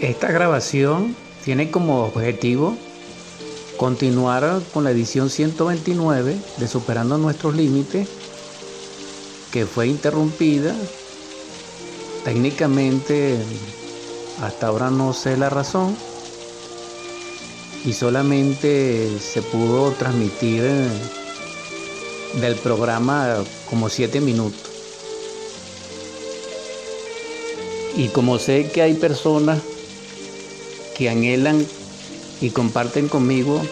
Esta grabación tiene como objetivo continuar con la edición 129 de Superando nuestros límites, que fue interrumpida. Técnicamente, hasta ahora no sé la razón, y solamente se pudo transmitir del programa como siete minutos. Y como sé que hay personas que anhelan y comparten conmigo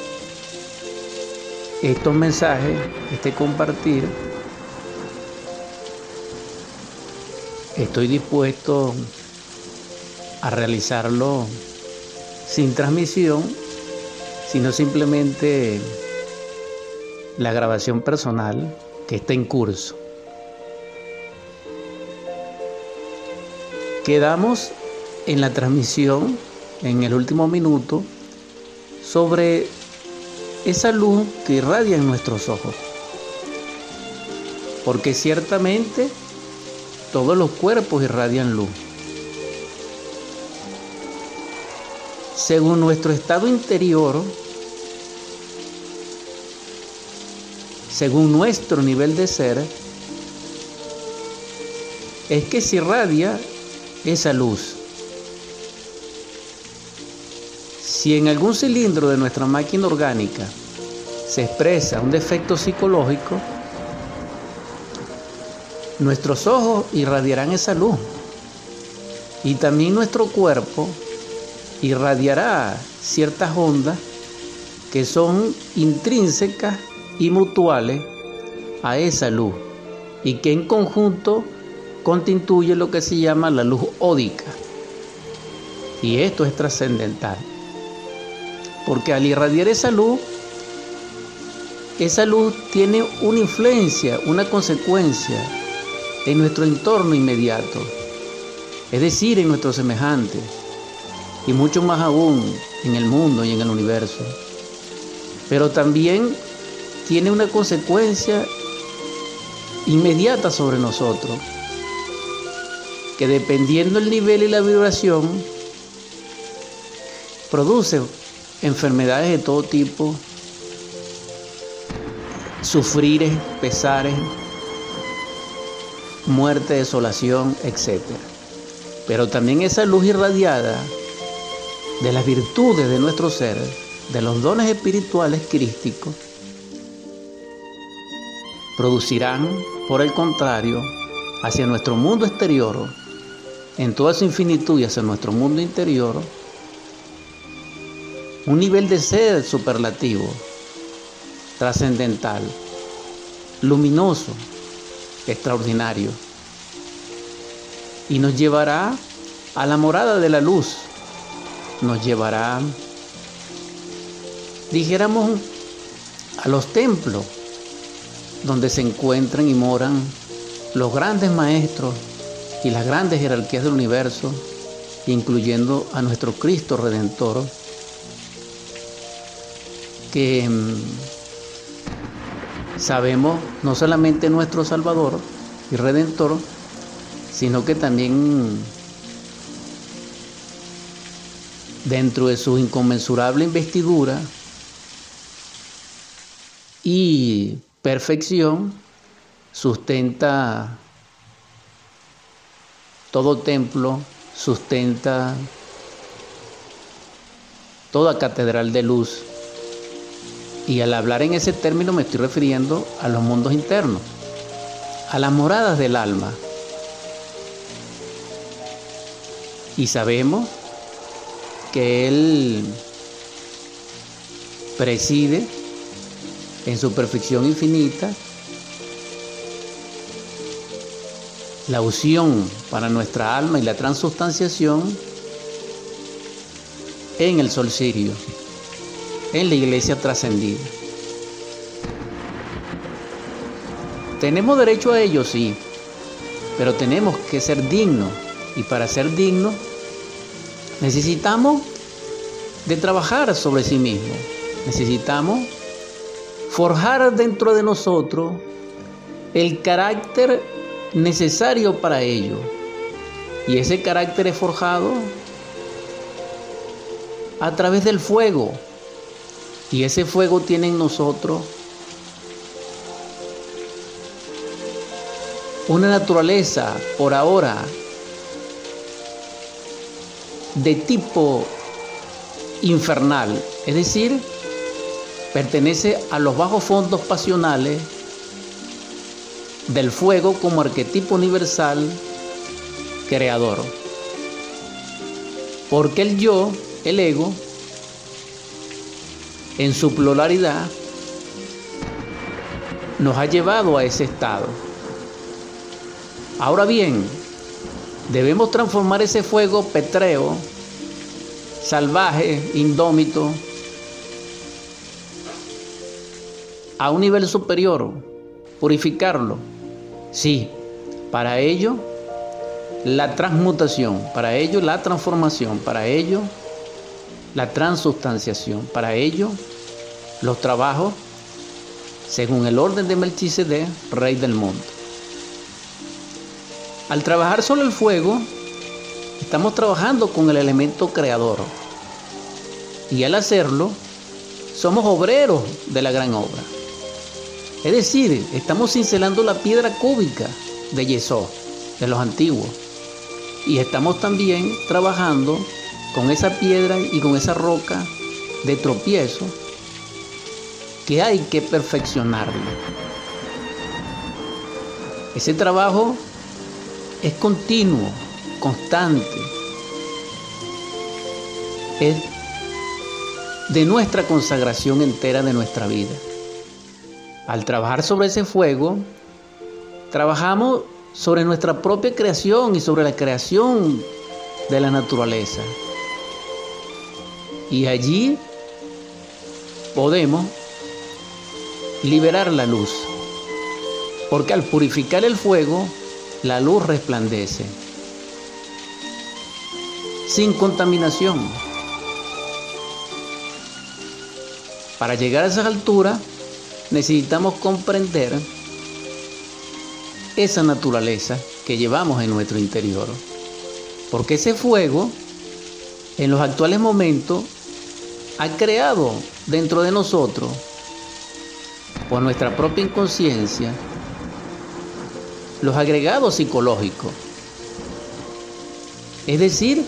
estos mensajes, este compartir, estoy dispuesto a realizarlo sin transmisión, sino simplemente la grabación personal que está en curso. Quedamos en la transmisión, en el último minuto, sobre esa luz que irradia en nuestros ojos. Porque ciertamente todos los cuerpos irradian luz. Según nuestro estado interior, según nuestro nivel de ser, es que se irradia esa luz. Si en algún cilindro de nuestra máquina orgánica se expresa un defecto psicológico, nuestros ojos irradiarán esa luz y también nuestro cuerpo irradiará ciertas ondas que son intrínsecas y mutuales a esa luz y que en conjunto constituye lo que se llama la luz ódica. Y esto es trascendental. Porque al irradiar esa luz, esa luz tiene una influencia, una consecuencia en nuestro entorno inmediato, es decir, en nuestros semejantes, y mucho más aún en el mundo y en el universo. Pero también tiene una consecuencia inmediata sobre nosotros, que dependiendo el nivel y la vibración, produce enfermedades de todo tipo, sufrires, pesares, muerte, desolación, etc. Pero también esa luz irradiada de las virtudes de nuestro ser, de los dones espirituales crísticos, producirán, por el contrario, hacia nuestro mundo exterior, en toda su infinitud y hacia nuestro mundo interior, un nivel de sed superlativo, trascendental, luminoso, extraordinario, y nos llevará a la morada de la luz, nos llevará, dijéramos, a los templos donde se encuentran y moran los grandes maestros y las grandes jerarquías del universo, incluyendo a nuestro Cristo Redentor, que mm, sabemos no solamente nuestro Salvador y Redentor, sino que también dentro de su inconmensurable investidura y perfección sustenta todo templo, sustenta toda catedral de luz. Y al hablar en ese término me estoy refiriendo a los mundos internos, a las moradas del alma. Y sabemos que Él preside en su perfección infinita, la unción para nuestra alma y la transustanciación en el sol sirio, en la iglesia trascendida. Tenemos derecho a ello, sí, pero tenemos que ser dignos y para ser dignos necesitamos de trabajar sobre sí mismo. Necesitamos forjar dentro de nosotros el carácter necesario para ello. Y ese carácter es forjado a través del fuego. Y ese fuego tiene en nosotros una naturaleza por ahora de tipo infernal, es decir, pertenece a los bajos fondos pasionales del fuego como arquetipo universal creador. Porque el yo, el ego, en su pluralidad, nos ha llevado a ese estado. Ahora bien, debemos transformar ese fuego petreo, salvaje, indómito, a un nivel superior, purificarlo. Sí, para ello la transmutación, para ello la transformación, para ello la transustanciación, para ello los trabajos según el orden de Melchizedek, rey del mundo. Al trabajar sobre el fuego, estamos trabajando con el elemento creador. Y al hacerlo, somos obreros de la gran obra. Es decir, estamos cincelando la piedra cúbica de Yesó, de los antiguos. Y estamos también trabajando con esa piedra y con esa roca de tropiezo que hay que perfeccionarla. Ese trabajo es continuo, constante. Es de nuestra consagración entera de nuestra vida. Al trabajar sobre ese fuego, trabajamos sobre nuestra propia creación y sobre la creación de la naturaleza. Y allí podemos liberar la luz. Porque al purificar el fuego, la luz resplandece. Sin contaminación. Para llegar a esa altura necesitamos comprender esa naturaleza que llevamos en nuestro interior. Porque ese fuego, en los actuales momentos, ha creado dentro de nosotros, por nuestra propia inconsciencia, los agregados psicológicos. Es decir,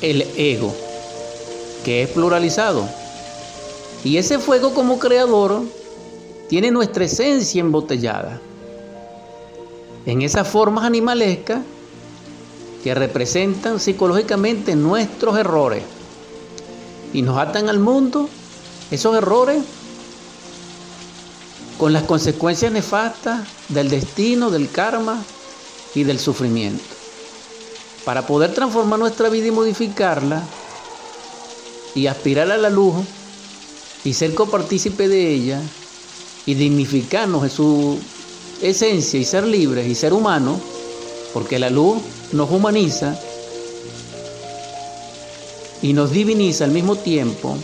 el ego, que es pluralizado. Y ese fuego como creador tiene nuestra esencia embotellada. En esas formas animalescas que representan psicológicamente nuestros errores y nos atan al mundo, esos errores con las consecuencias nefastas del destino, del karma y del sufrimiento. Para poder transformar nuestra vida y modificarla y aspirar a la luz y ser copartícipe de ella y dignificarnos en su esencia y ser libres y ser humanos, porque la luz nos humaniza y nos diviniza al mismo tiempo,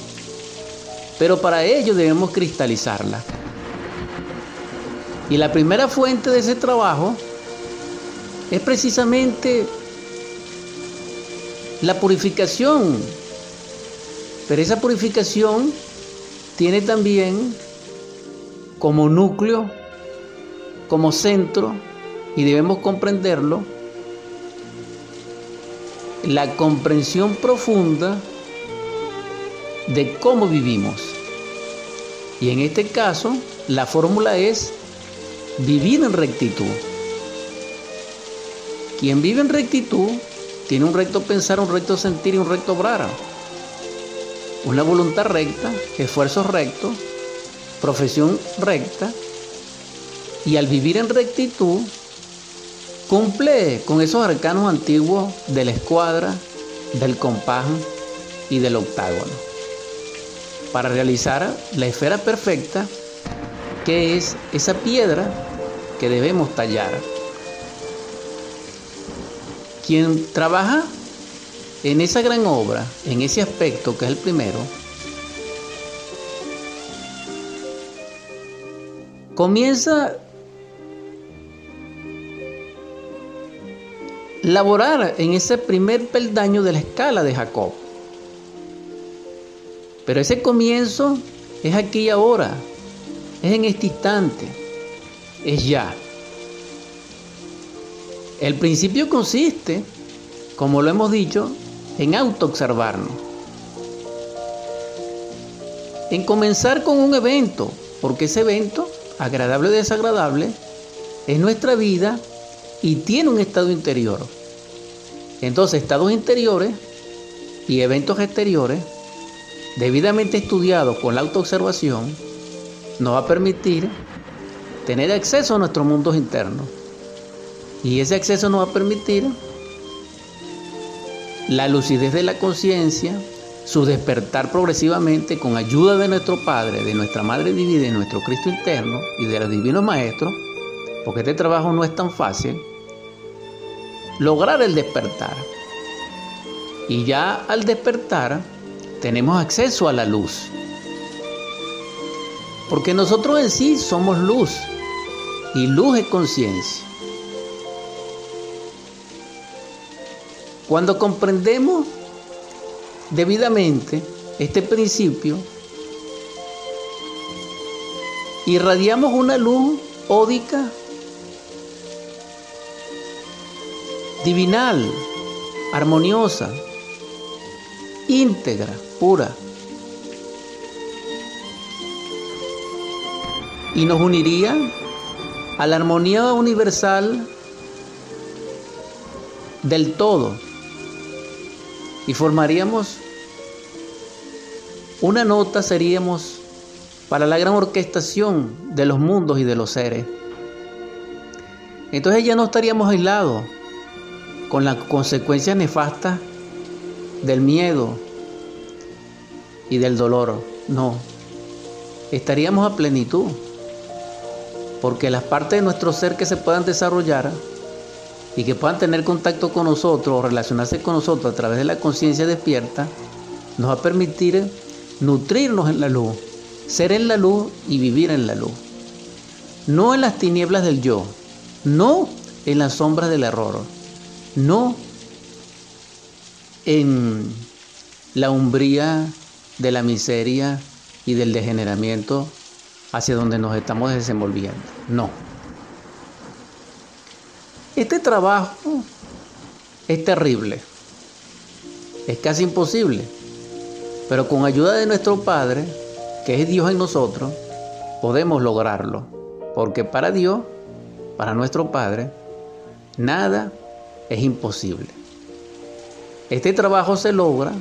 pero para ello debemos cristalizarla. Y la primera fuente de ese trabajo es precisamente la purificación. Pero esa purificación tiene también como núcleo, como centro, y debemos comprenderlo, la comprensión profunda de cómo vivimos. Y en este caso, la fórmula es vivir en rectitud. Quien vive en rectitud tiene un recto pensar, un recto sentir y un recto obrar. Una voluntad recta, esfuerzos rectos, profesión recta. Y al vivir en rectitud, cumple con esos arcanos antiguos de la escuadra, del compás y del octágono. Para realizar la esfera perfecta ¿Qué es esa piedra que debemos tallar? Quien trabaja en esa gran obra, en ese aspecto que es el primero, comienza laborar en ese primer peldaño de la escala de Jacob. Pero ese comienzo es aquí y ahora, es en este instante, es ya. El principio consiste, como lo hemos dicho, en autoobservarnos. En comenzar con un evento, porque ese evento, agradable o desagradable, es nuestra vida y tiene un estado interior. Entonces, estados interiores y eventos exteriores, debidamente estudiados con la autoobservación, nos va a permitir tener acceso a nuestros mundos internos. Y ese acceso nos va a permitir la lucidez de la conciencia, su despertar progresivamente con ayuda de nuestro Padre, de nuestra Madre Divina, de nuestro Cristo interno y de los divinos maestros, porque este trabajo no es tan fácil, lograr el despertar. Y ya al despertar tenemos acceso a la luz. Porque nosotros en sí somos luz y luz es conciencia. Cuando comprendemos debidamente este principio, irradiamos una luz ódica, divinal, armoniosa, íntegra, pura. Y nos uniría a la armonía universal del todo y formaríamos una nota, seríamos para la gran orquestación de los mundos y de los seres. Entonces ya no estaríamos aislados con las consecuencias nefastas del miedo y del dolor. No, estaríamos a plenitud, porque las partes de nuestro ser que se puedan desarrollar y que puedan tener contacto con nosotros o relacionarse con nosotros a través de la conciencia despierta, nos va a permitir nutrirnos en la luz, ser en la luz y vivir en la luz. No en las tinieblas del yo, no en las sombras del error, no en la umbría de la miseria y del degeneramiento hacia donde nos estamos desenvolviendo. No. Este trabajo es terrible, es casi imposible, pero con ayuda de nuestro Padre, que es Dios en nosotros, podemos lograrlo, porque para Dios, para nuestro Padre, nada es imposible. Este trabajo se logra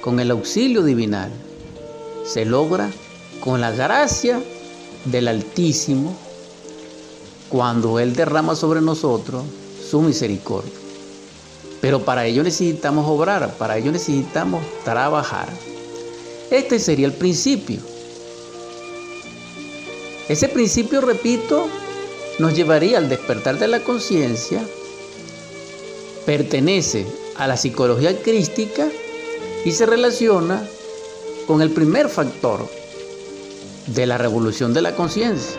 con el auxilio divinal, se logra con la gracia del Altísimo cuando Él derrama sobre nosotros su misericordia. Pero para ello necesitamos obrar, para ello necesitamos trabajar. Este sería el principio. Ese principio, repito, nos llevaría al despertar de la conciencia, pertenece a la psicología crística y se relaciona con el primer factor de la revolución de la conciencia,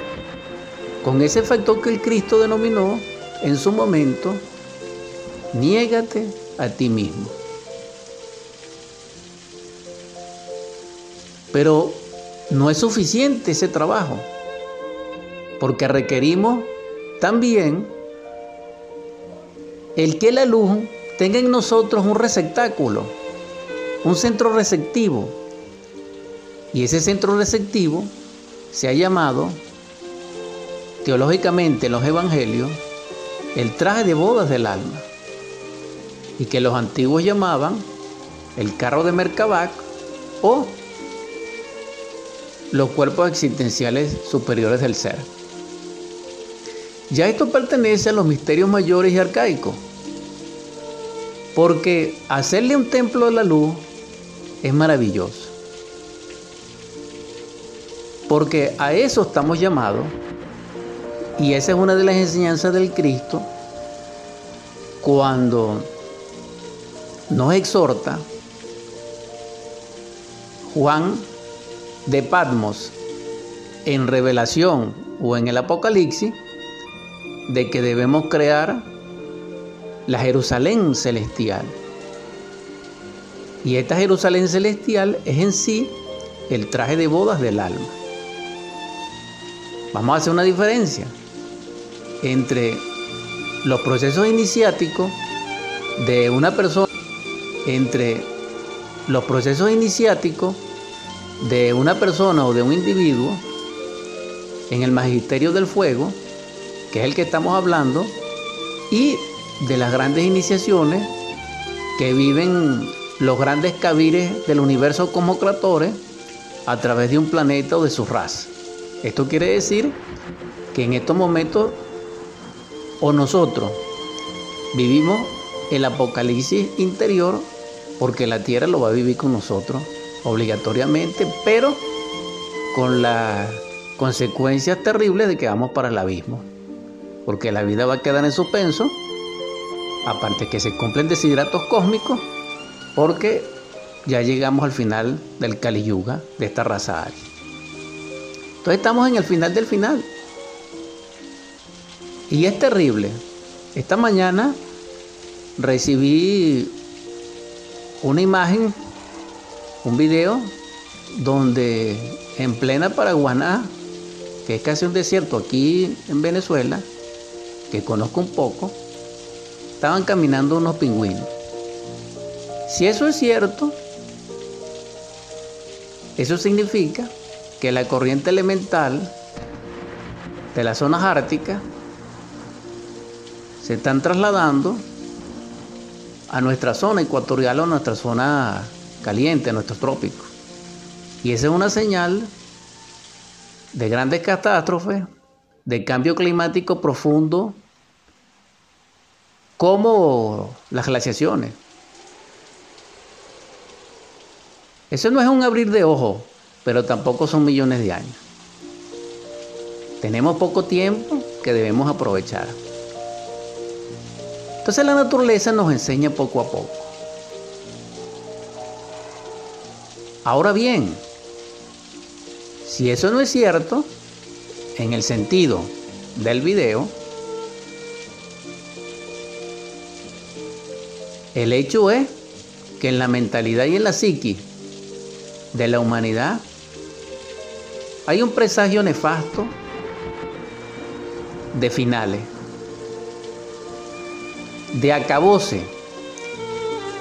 con ese factor que el Cristo denominó en su momento, niégate a ti mismo. Pero no es suficiente ese trabajo, porque requerimos también el que la luz tenga en nosotros un receptáculo, un centro receptivo. Y ese centro receptivo se ha llamado teológicamente en los evangelios el traje de bodas del alma y que los antiguos llamaban el carro de Merkabah o los cuerpos existenciales superiores del ser. Ya esto pertenece a los misterios mayores y arcaicos, porque hacerle un templo de la luz es maravilloso. Porque a eso estamos llamados y esa es una de las enseñanzas del Cristo cuando nos exhorta Juan de Patmos en revelación o en el Apocalipsis de que debemos crear la Jerusalén celestial. Y esta Jerusalén celestial es en sí el traje de bodas del alma. Vamos a hacer una diferencia entre los procesos iniciáticos de una persona, entre los procesos iniciáticos de una persona o de un individuo en el magisterio del fuego, que es el que estamos hablando, y de las grandes iniciaciones que viven los grandes cabires del universo como cratores a través de un planeta o de su raza. Esto quiere decir que en estos momentos o nosotros vivimos el apocalipsis interior porque la tierra lo va a vivir con nosotros obligatoriamente, pero con las consecuencias terribles de que vamos para el abismo, porque la vida va a quedar en suspenso, aparte que se cumplen desidratos cósmicos, porque ya llegamos al final del Kali Yuga, de esta raza Ari. Entonces estamos en el final del final. Y es terrible. Esta mañana recibí una imagen, un video, donde en plena Paraguaná, que es casi un desierto aquí en Venezuela, que conozco un poco, estaban caminando unos pingüinos. Si eso es cierto, eso significa que la corriente elemental de las zonas árticas se están trasladando a nuestra zona ecuatorial o a nuestra zona caliente, a nuestros trópicos. Y esa es una señal de grandes catástrofes, de cambio climático profundo, como las glaciaciones. Eso no es un abrir de ojos, pero tampoco son millones de años. Tenemos poco tiempo que debemos aprovechar. Entonces la naturaleza nos enseña poco a poco. Ahora bien, si eso no es cierto, en el sentido del video, el hecho es que en la mentalidad y en la psiqui de la humanidad hay un presagio nefasto de finales de acabose,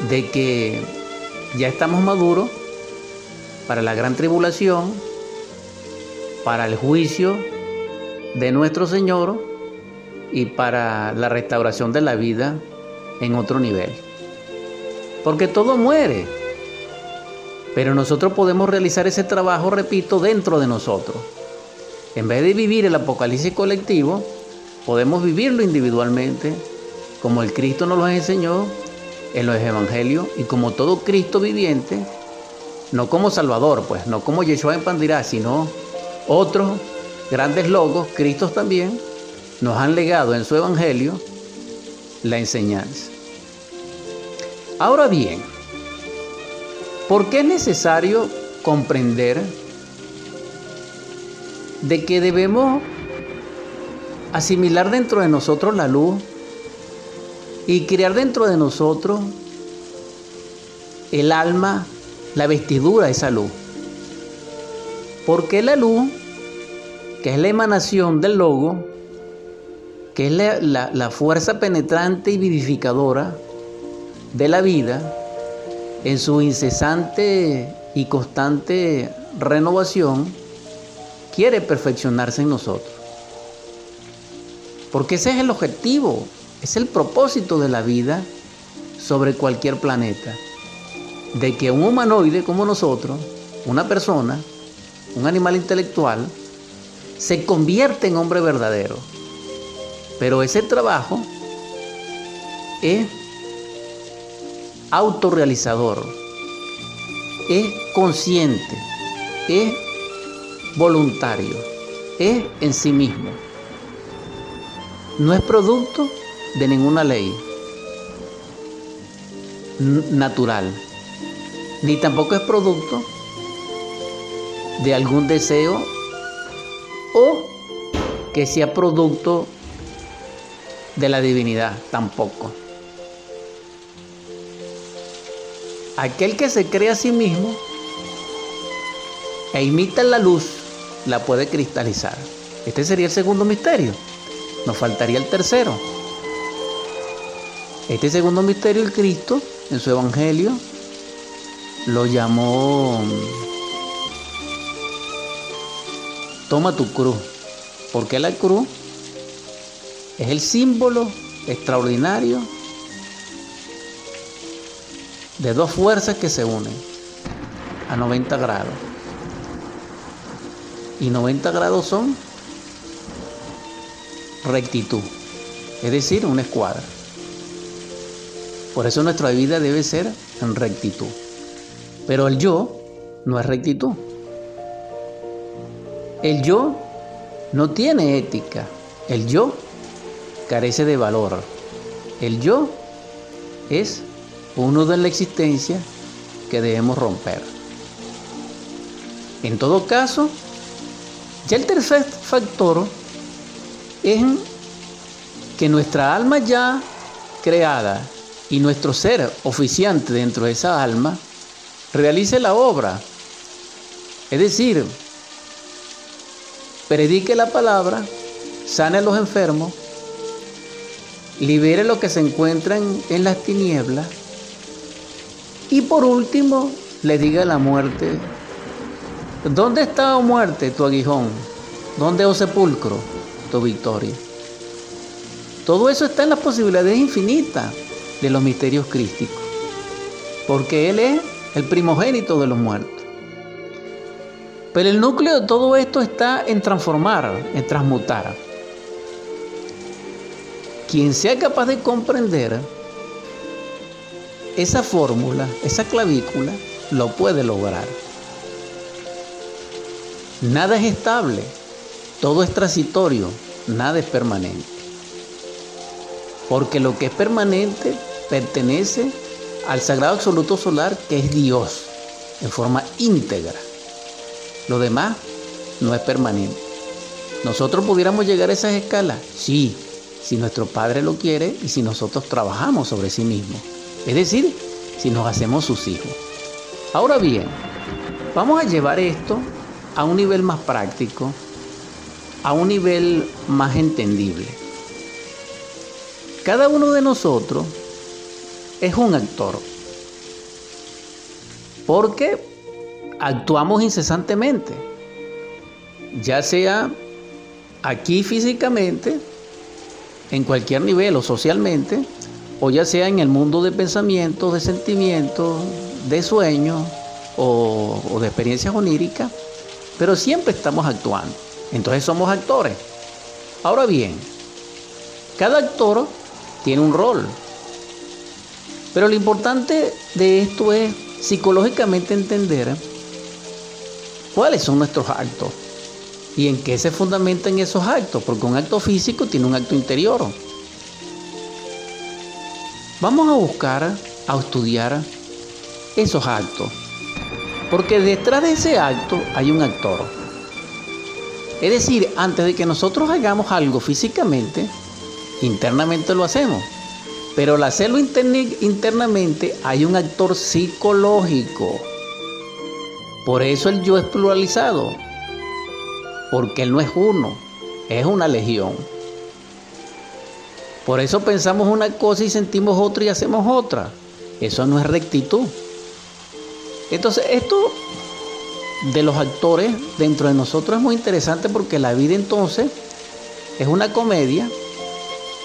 de que ya estamos maduros para la gran tribulación, para el juicio de nuestro Señor y para la restauración de la vida en otro nivel. Porque todo muere, pero nosotros podemos realizar ese trabajo, repito, dentro de nosotros. En vez de vivir el apocalipsis colectivo, podemos vivirlo individualmente como el Cristo nos lo enseñó en los evangelios y como todo Cristo viviente, no como Salvador, pues, no como Yeshua en Pandirá, sino otros grandes logos, Cristos también, nos han legado en su evangelio la enseñanza. Ahora bien, ¿por qué es necesario comprender de que debemos asimilar dentro de nosotros la luz y crear dentro de nosotros el alma, la vestidura de esa luz. Porque la luz, que es la emanación del logo, que es la, la fuerza penetrante y vivificadora de la vida, en su incesante y constante renovación, quiere perfeccionarse en nosotros. Porque ese es el objetivo es el propósito de la vida sobre cualquier planeta. De que un humanoide como nosotros, una persona, un animal intelectual, se convierte en hombre verdadero. Pero ese trabajo es autorrealizador, es consciente, es voluntario, es en sí mismo. No es producto de ninguna ley natural, ni tampoco es producto de algún deseo o que sea producto de la divinidad, tampoco. Aquel que se cree a sí mismo e imita la luz, la puede cristalizar. Este sería el segundo misterio. Nos faltaría el tercero. Este segundo misterio, el Cristo, en su Evangelio, lo llamó Toma tu cruz. Porque la cruz es el símbolo extraordinario de dos fuerzas que se unen a 90 grados. Y 90 grados son rectitud, es decir, una escuadra. Por eso nuestra vida debe ser en rectitud. Pero el yo no es rectitud. El yo no tiene ética. El yo carece de valor. El yo es uno de la existencia que debemos romper. En todo caso, ya el tercer factor es que nuestra alma ya creada y nuestro ser oficiante dentro de esa alma realice la obra. Es decir, predique la palabra, sane a los enfermos, libere lo que se encuentran en las tinieblas y por último le diga a la muerte, ¿dónde está, oh muerte, tu aguijón? ¿Dónde, oh sepulcro, tu victoria? Todo eso está en las posibilidades infinitas de los misterios crísticos, porque Él es el primogénito de los muertos. Pero el núcleo de todo esto está en transformar, en transmutar. Quien sea capaz de comprender esa fórmula, esa clavícula, lo puede lograr. Nada es estable, todo es transitorio, nada es permanente. Porque lo que es permanente pertenece al sagrado absoluto solar que es Dios en forma íntegra. Lo demás no es permanente. ¿Nosotros pudiéramos llegar a esas escalas? Sí, si nuestro Padre lo quiere y si nosotros trabajamos sobre sí mismo. Es decir, si nos hacemos sus hijos. Ahora bien, vamos a llevar esto a un nivel más práctico, a un nivel más entendible. Cada uno de nosotros es un actor. Porque actuamos incesantemente, ya sea aquí físicamente, en cualquier nivel o socialmente, o ya sea en el mundo de pensamientos, de sentimientos, de sueños o, de experiencias oníricas, pero siempre estamos actuando. Entonces somos actores. Ahora bien, cada actor tiene un rol. Pero lo importante de esto es psicológicamente entender cuáles son nuestros actos y en qué se fundamentan esos actos, porque un acto físico tiene un acto interior. Vamos a buscar, a estudiar esos actos, porque detrás de ese acto hay un actor. Es decir, antes de que nosotros hagamos algo físicamente, internamente lo hacemos. Pero al hacerlo internamente hay un actor psicológico por eso el yo es pluralizado, porque él no es uno, es una legión. Por eso pensamos una cosa y sentimos otra y hacemos otra. Eso no es rectitud. Entonces, esto de los actores dentro de nosotros es muy interesante porque la vida entonces es una comedia,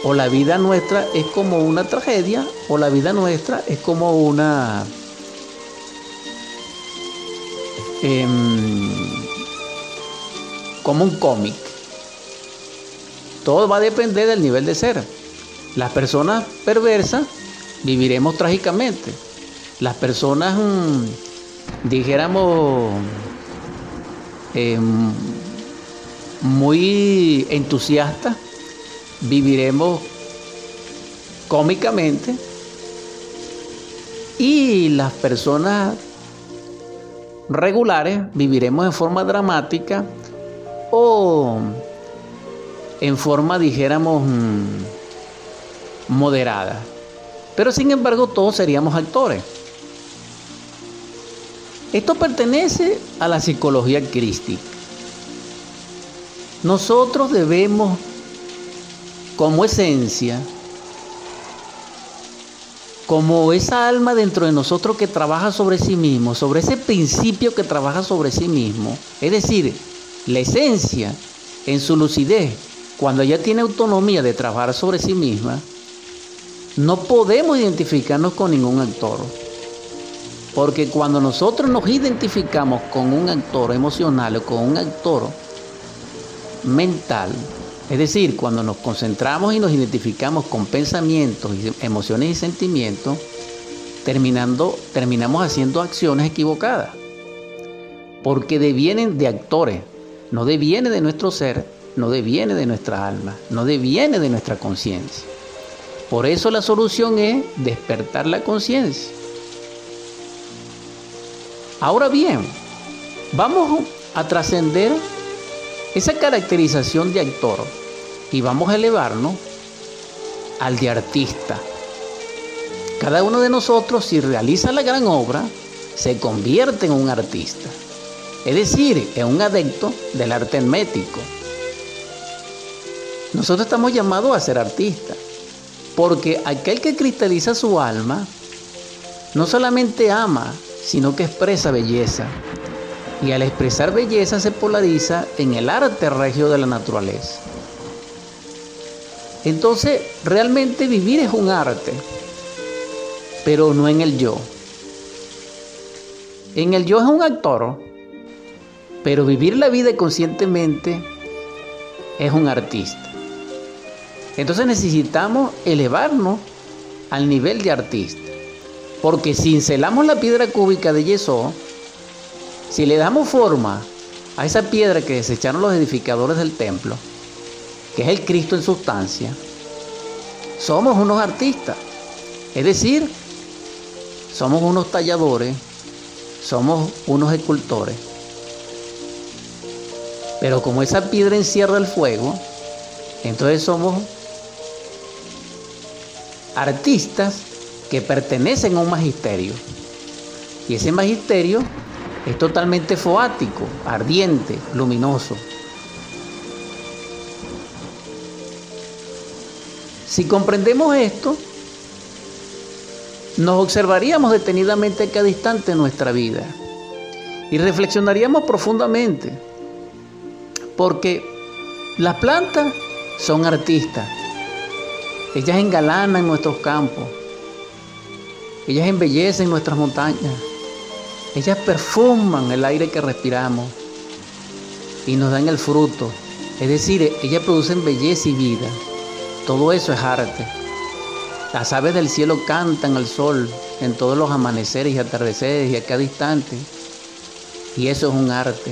o la vida nuestra es como una tragedia, o la vida nuestra es como una Em, como un cómic. Todo va a depender del nivel de ser. Las personas perversas viviremos trágicamente. Las personas, mm, dijéramos, em, muy entusiastas, viviremos cómicamente. Y las personas regulares viviremos en forma dramática o en forma, dijéramos, mm, moderada. Pero sin embargo todos seríamos actores. Esto pertenece a la psicología crística. Nosotros debemos, como esencia, como esa alma dentro de nosotros que trabaja sobre sí mismo, sobre ese principio que trabaja sobre sí mismo, es decir, la esencia en su lucidez, cuando ella tiene autonomía de trabajar sobre sí misma, no podemos identificarnos con ningún actor. Porque cuando nosotros nos identificamos con un actor emocional o con un actor mental, es decir, cuando nos concentramos y nos identificamos con pensamientos, emociones y sentimientos, terminando, terminamos haciendo acciones equivocadas. Porque devienen de actores, no deviene de nuestro ser, no deviene de nuestra alma, no deviene de nuestra conciencia. Por eso la solución es despertar la conciencia. Ahora bien, vamos a trascender esa caracterización de actor y vamos a elevarnos al de artista. Cada uno de nosotros, si realiza la gran obra, se convierte en un artista, es decir, en un adepto del arte hermético. Nosotros estamos llamados a ser artistas, porque aquel que cristaliza su alma no solamente ama, sino que expresa belleza. Y al expresar belleza se polariza en el arte regio de la naturaleza. Entonces, realmente vivir es un arte, pero no en el yo. En el yo es un actor, pero vivir la vida conscientemente es un artista. Entonces necesitamos elevarnos al nivel de artista. Porque si encelamos la piedra cúbica de yeso, si le damos forma a esa piedra que desecharon los edificadores del templo, que es el Cristo en sustancia, somos unos artistas. Es decir, somos unos talladores, somos unos escultores. Pero como esa piedra encierra el fuego, entonces somos artistas que pertenecen a un magisterio. Y ese magisterio es totalmente foático, ardiente, luminoso. Si comprendemos esto, nos observaríamos detenidamente cada instante en nuestra vida y reflexionaríamos profundamente, porque las plantas son artistas, ellas engalanan nuestros campos, ellas embellecen nuestras montañas. Ellas perfuman el aire que respiramos y nos dan el fruto. Es decir, ellas producen belleza y vida. Todo eso es arte. Las aves del cielo cantan al sol en todos los amaneceres y atardeceres y a cada instante. Y eso es un arte.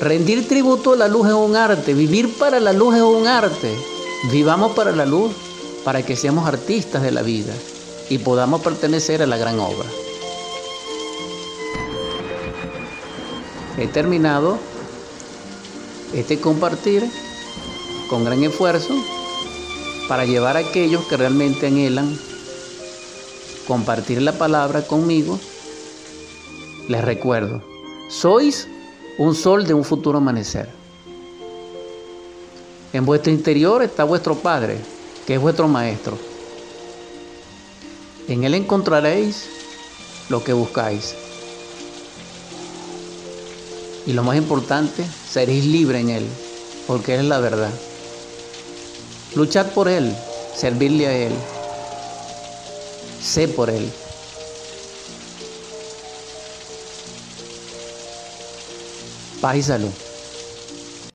Rendir tributo a la luz es un arte. Vivir para la luz es un arte. Vivamos para la luz, para que seamos artistas de la vida y podamos pertenecer a la gran obra. He terminado este compartir con gran esfuerzo para llevar a aquellos que realmente anhelan compartir la palabra conmigo. Les recuerdo, sois un sol de un futuro amanecer. En vuestro interior está vuestro Padre, que es vuestro Maestro. En Él encontraréis lo que buscáis. Y lo más importante, seréis libres en Él, porque Él es la verdad. Luchad por Él, servirle a Él. Sé por Él. Paz y salud.